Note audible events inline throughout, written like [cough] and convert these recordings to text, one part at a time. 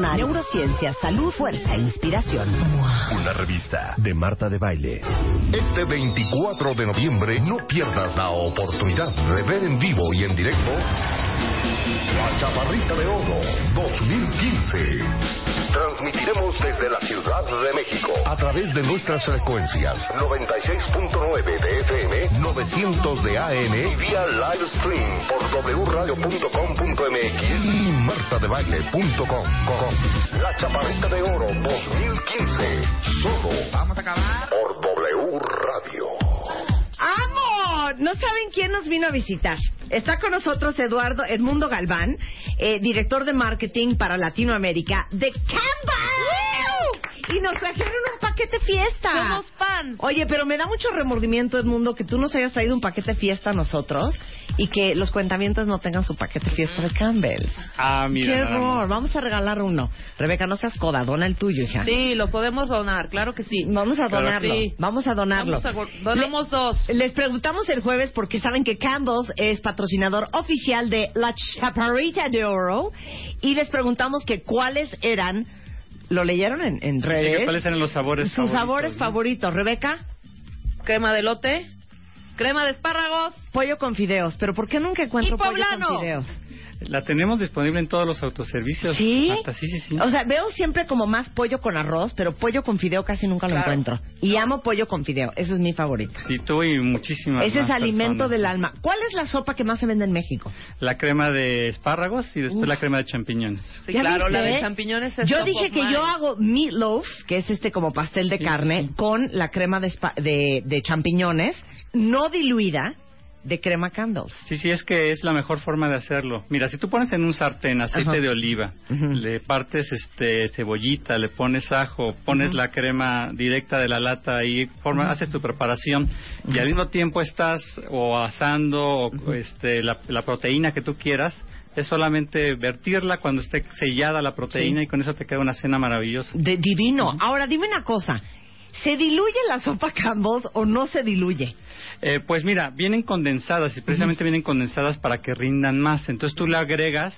neurociencia, salud, fuerza e inspiración. Una revista de Marta de Baile. Este 24 de noviembre no pierdas la oportunidad de ver en vivo y en directo La Chaparrita de Oro 2015. Transmitiremos desde la Ciudad de México a través de nuestras frecuencias 96.9 de FM, 900 de AM y vía live stream por wradio.com.mx y martadebaile.com. La Chaparrita de Oro 2015. Solo Vamos a acabar. por W Radio. ¡Amo! No saben quién nos vino a visitar. Está con nosotros Eduardo Edmundo Galván, eh, director de marketing para Latinoamérica de Canva. Y nos trajeron un paquete fiesta. Somos fans. Oye, pero me da mucho remordimiento, Edmundo, que tú nos hayas traído un paquete fiesta a nosotros y que los cuentamientos no tengan su paquete fiesta de Campbell's. Ah, mira. ¡Qué horror! Vamos a regalar uno. Rebeca, no seas coda, dona el tuyo, hija. Sí, lo podemos donar, claro que sí. Vamos a Claro, donarlo. sí. Vamos a donarlo. Vamos a donamos dos. Les preguntamos el jueves porque saben que Campbell's es patrocinador oficial de La Chaparrita de Oro y les preguntamos que cuáles eran, lo leyeron en, en redes, ¿Cuáles eran los sabores sus favoritos, sabores no? favoritos. Rebeca, Crema de lote, crema de espárragos. pollo con fideos, pero ¿por qué nunca encuentro Y pollo con fideos? La tenemos disponible en todos los autoservicios. ¿Sí? Marta, sí, sí, sí. O sea, veo siempre como más pollo con arroz, pero pollo con fideo casi nunca lo encuentro. Y amo pollo con fideo, ese es mi favorito. Sí, tú y muchísimas Ese es alimento personas. del alma. ¿Cuál es la sopa que más se vende en México? La crema de espárragos y después Uf. la crema de champiñones. Sí, ¿Ya claro, viste? la de champiñones es Yo dije que yo hago meatloaf, que es este como pastel de Sí, carne, sí. con la crema de, de champiñones, no diluida, de crema Campbell's. Sí, sí, es que es la mejor forma de hacerlo. Mira, si tú pones en un sartén aceite Ajá. de oliva, le partes este cebollita, le pones ajo, pones la crema directa de la lata y forma, haces tu preparación y al mismo tiempo estás o asando o, este la, la proteína que tú quieras, es solamente vertirla cuando esté sellada la proteína Sí. y con eso te queda una cena maravillosa. De divino. Ahora, dime una cosa. ¿Se diluye la sopa Campbell's o no se diluye? Eh, pues mira, vienen condensadas y precisamente vienen condensadas para que rindan más. Entonces tú le agregas,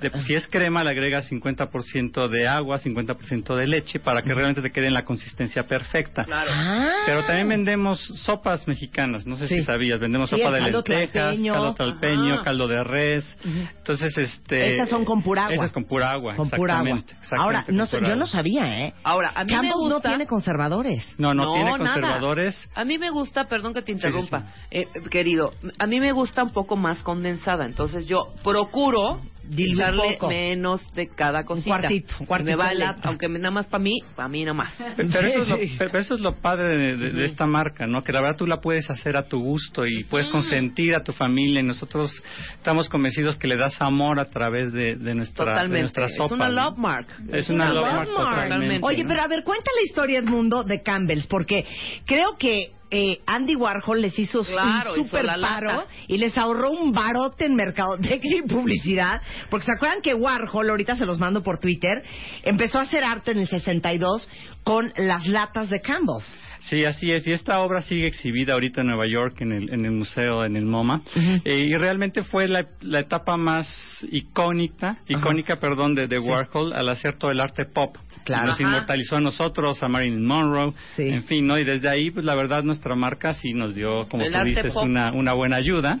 de- si es crema, le agregas 50% de agua, 50% de leche para que realmente te quede en la consistencia perfecta. Claro. Ah. Pero también vendemos sopas mexicanas, no sé Sí. si sabías, vendemos Sí, sopa de caldo lentejas, tlalpeño. caldo talpeño, Ajá. caldo de res. Entonces, este... Esas son con pura agua. Esas con pura agua, Con pura agua. exactamente, exactamente, Ahora, no, yo no sabía, ¿eh? Ahora, a mí me no tiene conservadores. No, no, tiene nada. conservadores. A mí me gusta, perdón que te interrumpa, Sí, eh, querido, a mí me gusta un poco más condensada, entonces yo procuro echarle menos de cada cosita. cuartito, un Y cuartito me vale, aunque me- nada más para mí, para mí nada más. Pero, eso es lo, pero eso es lo padre de, de- de esta marca, ¿no? Que la verdad tú la puedes hacer a tu gusto y puedes consentir a tu familia. Y nosotros estamos convencidos que le das amor a través de, de nuestra, de Totalmente. nuestra Es sopa. una ¿no? love mark. Es una love mark totalmente. Oye, ¿no? pero a ver, cuenta la historia, Edmundo, de Campbell's, porque creo que eh, Andy Warhol les hizo Claro, un hizo super lata. paro y les ahorró un barote en mercadotecnia y publicidad, porque se acuerdan que Warhol, ahorita se los mando por Twitter, empezó a hacer arte en el 62 con las latas de Campbell's. Sí, así es. Y esta obra sigue exhibida ahorita en Nueva York, en el, en el museo, en el MoMA. Eh, y realmente fue la, la etapa más icónica, icónica, perdón, de, de Warhol al hacer todo el arte pop. Claro. Nos Ajá. inmortalizó a nosotros, a Marilyn Monroe, Sí. en fin, ¿no? Y desde ahí, pues la verdad, nuestra marca sí nos dio, como El tú dices, pop. una, una buena ayuda.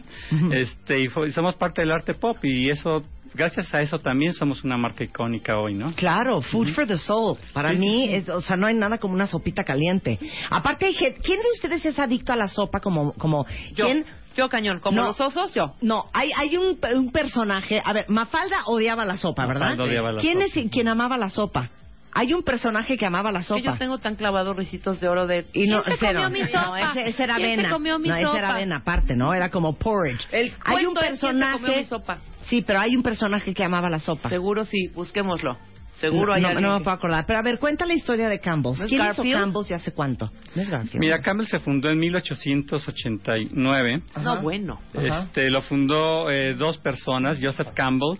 Este, y, fue- y somos parte del arte pop y eso, gracias a eso también somos una marca icónica hoy, ¿no? Claro, food for the soul. Para Sí, mí, sí. es- o sea, no hay nada como una sopita caliente. Aparte, ¿quién de ustedes es adicto a la sopa como, como, Yo, quién? yo cañón. Como No. los osos, yo. No, hay, hay un, un personaje. A ver, Mafalda odiaba la sopa, ¿verdad? Mafalda odiaba la ¿Quién sopa. es quien amaba la sopa? Hay un personaje que amaba la Que sopa. yo tengo tan clavados risitos de oro de... Y no, ¿Quién se cero. comió mi No, sopa? ese, ese era ¿Quién avena. se comió mi no, ese sopa? era avena aparte, ¿no? Era como porridge. El hay un cuento es quién se comió personaje. mi sopa. Sí, pero hay un personaje que amaba la sopa. Seguro sí, busquémoslo. Seguro no, hay no, alguien no me que- puedo acordar. Pero a ver, cuenta la historia de Campbell's. ¿No es ¿Quién Garfield? hizo Campbell's y hace cuánto? No es Garfield. Mira, Campbell se fundó en 1889. No, bueno. Este, lo fundó eh, dos personas, Joseph Campbell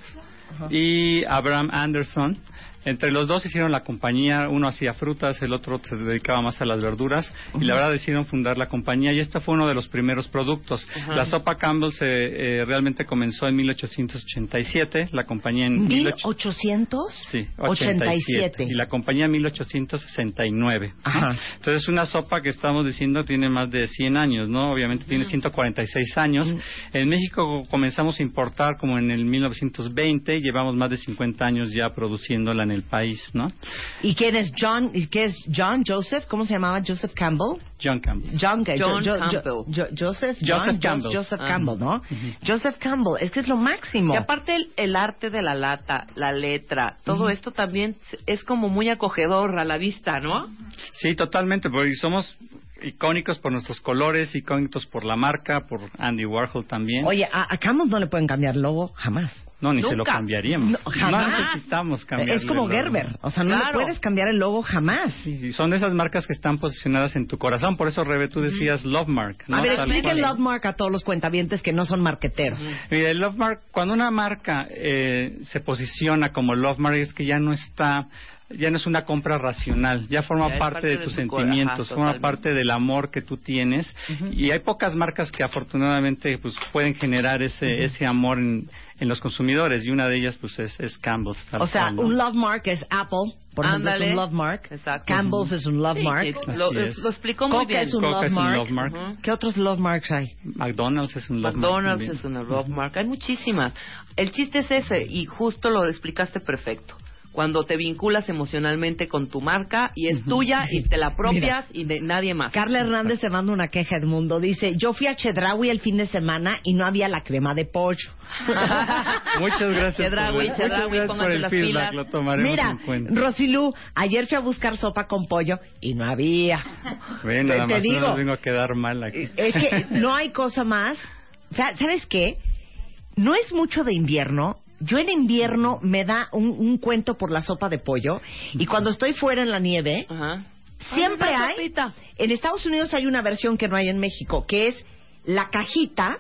y Abraham Anderson. Entre los dos hicieron la compañía, uno hacía frutas, el otro se dedicaba más a las verduras y la verdad decidieron fundar la compañía y este fue uno de los primeros productos. La sopa Campbell se eh, realmente comenzó en 1887, la compañía en 18... 1800? Sí, 87. 87. Y la compañía en 1869. Ajá. Entonces, una sopa que estamos diciendo tiene más de 100 años, ¿no? Obviamente tiene 146 años. En México comenzamos a importar como en el 1920 y llevamos más de 50 años ya produciéndola en el país, ¿no? ¿Y quién es John? ¿Y qué es John Joseph? ¿Cómo se llamaba? Joseph Campbell. John Campbell. John, ¿qué? John Jo- jo- Campbell. jo- Joseph, Joseph Campbell. Joseph Ah. Campbell, ¿no? Joseph Campbell, es que es lo máximo. Y aparte el, el arte de la lata, la letra, todo esto también es como muy acogedor a la vista, ¿no? Sí, totalmente, porque somos icónicos por nuestros colores, icónicos por la marca, por Andy Warhol también. Oye, a, a Campbell no le pueden cambiar el logo jamás. No, ni se lo cambiaríamos. No, jamás. necesitamos cambiar. es como Gerber, o sea, no le Claro. puedes cambiar el logo jamás. Sí, sí, son de esas marcas que están posicionadas en tu corazón. Por eso, Rebe, tú decías Love Mark. ¿no? A ver, explique cual. Love Mark a todos los cuentavientes que no son marqueteros. Mira, el Love Mark, cuando una marca eh, se posiciona como Love Mark es que ya no está, ya no es una compra racional, ya forma Ya parte, parte de de tus tu sentimientos, ajá, forma parte del amor que tú tienes y hay pocas marcas que afortunadamente pues pueden generar ese ese amor en, en los consumidores y una de ellas pues es, es Campbell's. tal O sea, cual, ¿no? un Love Mark es Apple, por ejemplo, es un Love Mark. Exacto. Campbell's es un Love Sí, Mark. lo, explicó muy Coca bien. es un Coca Love es un Mark. Love Mark. ¿Qué otros Love Marks hay? McDonald's es un Love Mark McDonald's es una love mark. Hay muchísimas. El chiste es ese y justo lo explicaste perfecto. Cuando te vinculas emocionalmente con tu marca y es tuya y te la [laughs] apropias y de nadie más. Carla Hernández se manda una queja, Edmundo. Dice, yo fui a Chedraui el fin de semana y no había la crema de pollo. [laughs] Muchas gracias. Chedraui, Chedraui, gracias por pónganse el las feedback, pilas. lo tomaremos Mira, en cuenta. Rosilú, ayer fui a buscar sopa con pollo y no había. Ven, te- nada te más no digo. nos vengo a quedar mal aquí. Es que no hay cosa más. O sea, ¿Sabes qué? No es mucho de invierno. Yo en invierno me da un, un cuento por la sopa de pollo y cuando estoy fuera en la nieve, Ajá. siempre Ay, hay. sopita. En Estados Unidos hay una versión que no hay en México, que es la cajita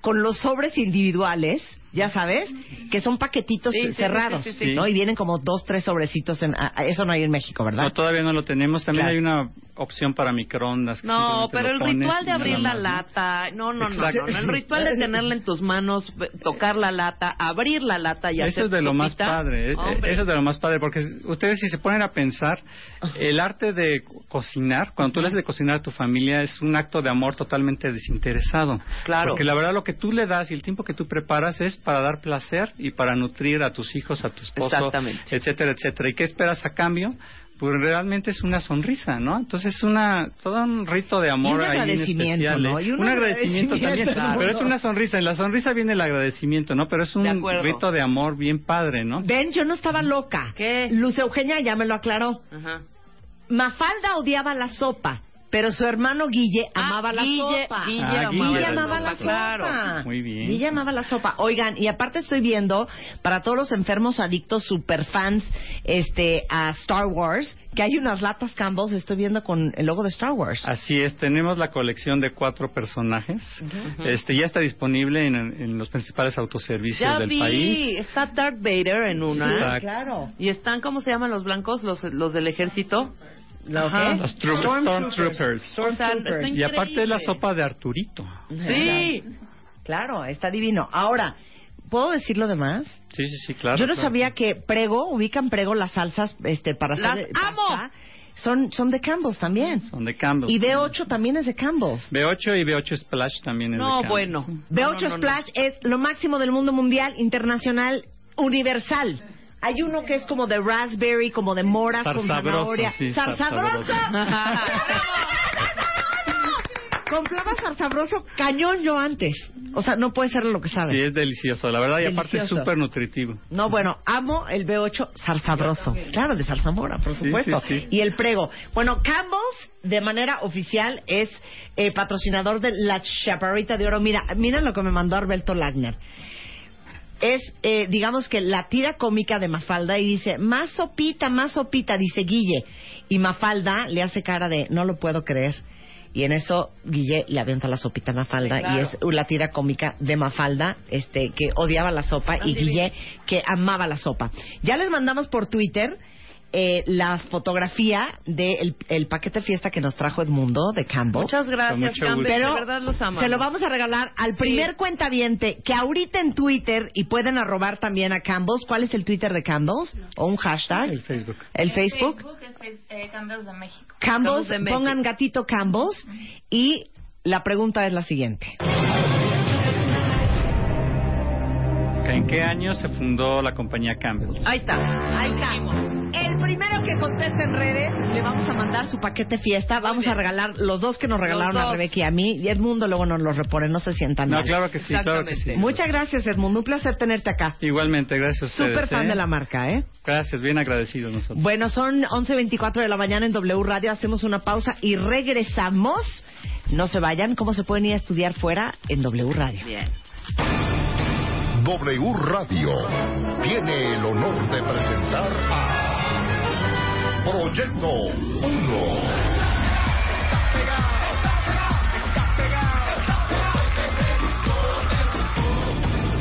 con los sobres individuales, ya sabes, que son paquetitos Sí, cerrados, sí, sí, sí. ¿no? Y vienen como dos, tres sobrecitos. En, a- eso no hay en México, ¿verdad? No, todavía no lo tenemos. También Claro. hay una opción para microondas. que No, pero el ritual de abrir la lata, no, no, no, Exacto. no, no, el ritual de tenerla en tus manos, tocar la lata, abrir la lata y Eso hacer es de lo más padre, eh, Hombre. eso es de lo más padre, porque ustedes si se ponen a pensar, el arte de cocinar, cuando tú le haces de cocinar a tu familia, es un acto de amor totalmente desinteresado. Claro. Porque la verdad lo que tú le das y el tiempo que tú preparas es para dar placer y para nutrir a tus hijos, a tu esposo, Exactamente. etcétera, etcétera. ¿Y qué esperas a cambio? Pues realmente es una sonrisa, ¿no? Entonces es una todo un rito de amor un ahí en agradecimiento, especial, ¿no? ¿eh? Y un un agradecimiento agradecimiento, también, claro. pero es una sonrisa. En la sonrisa viene el agradecimiento, ¿no? Pero es un De rito de amor bien padre, ¿no? Ven, yo no estaba loca. ¿Qué? Luz Eugenia ya me lo aclaró. Ajá. Mafalda odiaba la sopa, pero su hermano Guille Ah, amaba la Guille- sopa. Guille Ah, amaba Guille la amaba la sopa, claro. Muy bien. Guille amaba la sopa. Oigan, y aparte estoy viendo, para todos los enfermos adictos, super fans este, a Star Wars, que hay unas latas Campbell's, estoy viendo con el logo de Star Wars. Así es, tenemos la colección de cuatro personajes. Este ya está disponible en, en los principales autoservicios Ya del vi, país. está Darth Vader en una. Exacto. claro. Y están, ¿cómo se llaman los blancos? Los, los del ejército. ¿Lo Ajá. Los troop- Stormtroopers. Stormtroopers. Y aparte la sopa de Arturito. Sí. Claro, está divino. Ahora, ¿puedo decir lo demás? Sí, sí, sí, claro. Yo no claro. sabía que Prego, ubican Prego las salsas este para ¡Las hacer amo! pasta, Son, son de Campbell's también. Son de Campbell. Y B8 también es de Campbell's. B8 y B8 Splash también es de No, Campbell. bueno. B8 No, no, no, no. Splash es lo máximo del mundo mundial, internacional, universal. Hay uno que es como de raspberry, como de moras con zanahoria. sí, ¡Zarzabroso! [laughs] Compraba zarzabroso cañón yo antes. O sea, no puede ser lo que Sí, sabes. es delicioso, la verdad, y aparte es súper nutritivo. No, bueno, amo el B8 zarzabroso. Claro, de zarzamora, por Sí, supuesto. sí, sí. Y el prego. Bueno, Campbell's, de manera oficial, es eh, patrocinador de la chaparrita de oro. Mira, mira lo que me mandó Alberto Lagner. Es, eh, digamos que la tira cómica de Mafalda y dice, más sopita, más sopita, dice Guille. Y Mafalda le hace cara de, no lo puedo creer. Y en eso Guille le avienta la sopita a Mafalda Sí, claro. y es la tira cómica de Mafalda, este, que odiaba la sopa y Guille que amaba la sopa. Ya les mandamos por Twitter eh, la fotografía del el paquete fiesta que nos trajo Edmundo de Campbell. Muchas gracias, Campbell. Pero de verdad los amamos. se lo vamos a regalar al Sí. primer cuentaviente que ahorita en Twitter y pueden arrobar también a Campbell's. ¿Cuál es el Twitter de Campbell's? ¿O un hashtag? El Facebook. El Facebook. es Face- eh, Campbell's de México. Campbell's, Campbell's de México. pongan gatito Campbell's y la pregunta es la siguiente. ¿En qué año se fundó la compañía Campbell? Ahí está. Ahí está. El primero que conteste en redes le vamos a mandar su paquete fiesta. Vamos a regalar los dos que nos regalaron a. Rebeca y a mí. Y Edmundo luego nos los repone. No se sientan No, mal. claro que sí, claro que sí. Muchas gracias, Edmundo. Un placer tenerte acá. Igualmente, gracias a ustedes. Súper fan ¿eh? de la marca, ¿eh? Gracias, bien agradecidos nosotros. Bueno, son 11.24 de la mañana en W Radio. Hacemos una pausa y regresamos. No se vayan. ¿Cómo se pueden ir a estudiar fuera? En W Radio. Bien. W Radio tiene el honor de presentar a Proyecto 1.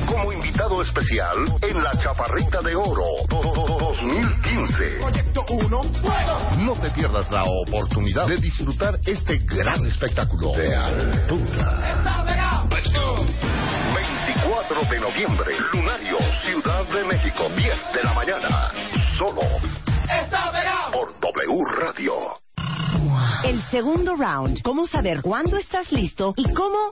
Como invitado especial en la Chaparrita de Oro 2015. Proyecto 1. No te pierdas la oportunidad de disfrutar este gran espectáculo de altura. 24 de noviembre, Lunario, Ciudad de México, 10 de la mañana. Solo por W Radio. El segundo round. ¿Cómo saber cuándo estás listo y cómo